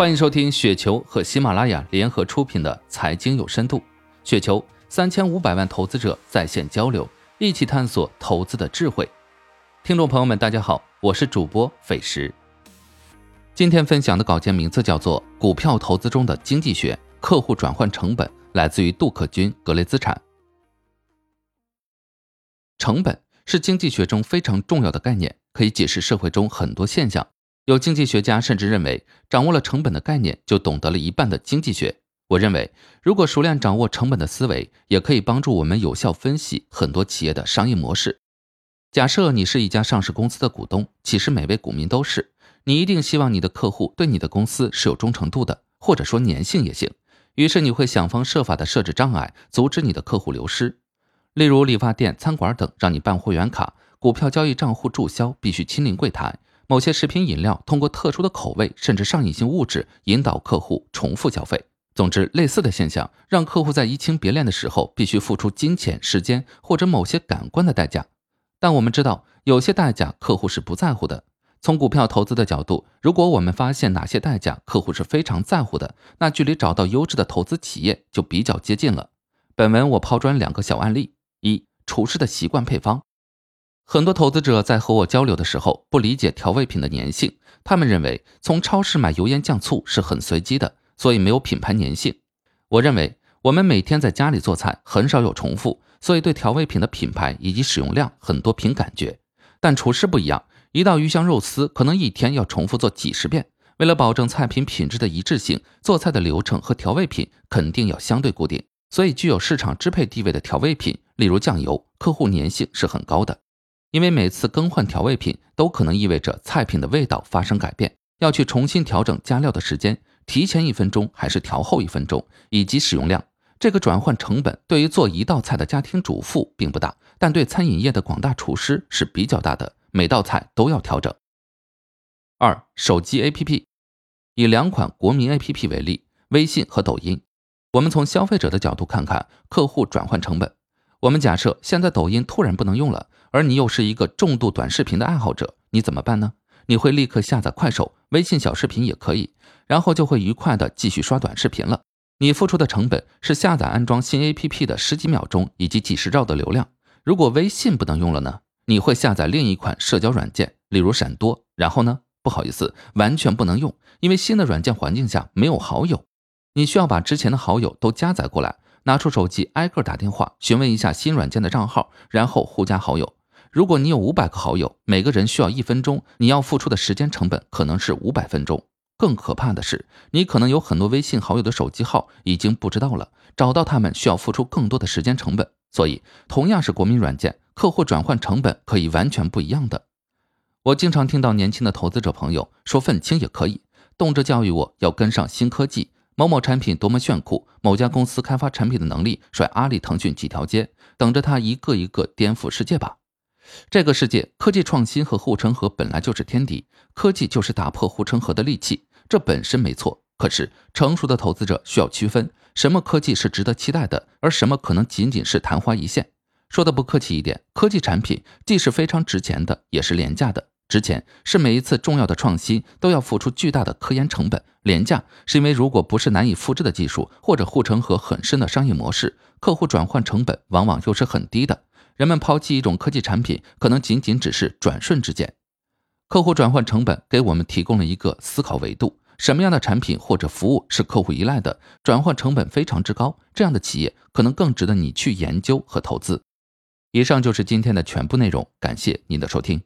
欢迎收听雪球和喜马拉雅联合出品的《财经有深度》，雪球三千五百万投资者在线交流，一起探索投资的智慧。听众朋友们，大家好，我是主播斐石。今天分享的稿件名字叫做《股票投资中的经济学：客户转换成本》，来自于杜可君格雷资产。成本是经济学中非常重要的概念，可以解释社会中很多现象。有经济学家甚至认为，掌握了成本的概念，就懂得了一半的经济学。我认为，如果熟练掌握成本的思维，也可以帮助我们有效分析很多企业的商业模式。假设你是一家上市公司的股东，其实每位股民都是，你一定希望你的客户对你的公司是有忠诚度的，或者说粘性也行。于是你会想方设法的设置障碍，阻止你的客户流失。例如理发店、餐馆等，让你办会员卡；股票交易账户注销必须亲临柜台。某些食品饮料通过特殊的口味甚至上瘾性物质引导客户重复消费。总之，类似的现象让客户在移情别恋的时候必须付出金钱、时间或者某些感官的代价。但我们知道，有些代价客户是不在乎的。从股票投资的角度，如果我们发现哪些代价客户是非常在乎的，那距离找到优质的投资企业就比较接近了。本文我抛砖两个小案例：一、厨师的习惯配方。很多投资者在和我交流的时候不理解调味品的粘性，他们认为从超市买油盐酱醋是很随机的，所以没有品牌粘性。我认为我们每天在家里做菜很少有重复，所以对调味品的品牌以及使用量很多凭感觉。但厨师不一样，一道鱼香肉丝可能一天要重复做几十遍。为了保证菜品品质的一致性，做菜的流程和调味品肯定要相对固定。所以具有市场支配地位的调味品，例如酱油，客户粘性是很高的。因为每次更换调味品都可能意味着菜品的味道发生改变，要去重新调整加料的时间，提前一分钟还是调后一分钟，以及使用量，这个转换成本对于做一道菜的家庭主妇并不大，但对餐饮业的广大厨师是比较大的，每道菜都要调整。二、手机 APP，以两款国民 APP 为例，微信和抖音，我们从消费者的角度看看客户转换成本。我们假设现在抖音突然不能用了，而你又是一个重度短视频的爱好者，你怎么办呢？你会立刻下载快手、微信小视频也可以，然后就会愉快的继续刷短视频了。你付出的成本是下载安装新 APP 的十几秒钟以及几十兆的流量。如果微信不能用了呢？你会下载另一款社交软件，例如闪多，然后呢？不好意思，完全不能用，因为新的软件环境下没有好友，你需要把之前的好友都加载过来。拿出手机，挨个打电话询问一下新软件的账号，然后互加好友。如果你有五百个好友，每个人需要一分钟，你要付出的时间成本可能是五百分钟。更可怕的是，你可能有很多微信好友的手机号已经不知道了，找到他们需要付出更多的时间成本。所以，同样是国民软件，客户转换成本可以完全不一样的。我经常听到年轻的投资者朋友说愤青也可以，动辄教育我要跟上新科技。某某产品多么炫酷，某家公司开发产品的能力甩阿里、腾讯几条街，等着他一个一个颠覆世界吧。这个世界科技创新和护城河本来就是天敌，科技就是打破护城河的利器，这本身没错。可是成熟的投资者需要区分，什么科技是值得期待的，而什么可能仅仅是昙花一现。说的不客气一点，科技产品既是非常值钱的，也是廉价的。值钱是每一次重要的创新都要付出巨大的科研成本，廉价是因为如果不是难以复制的技术或者护城河很深的商业模式，客户转换成本往往又是很低的。人们抛弃一种科技产品，可能仅仅只是转瞬之间。客户转换成本给我们提供了一个思考维度：什么样的产品或者服务是客户依赖的，转换成本非常之高，这样的企业可能更值得你去研究和投资。以上就是今天的全部内容，感谢您的收听。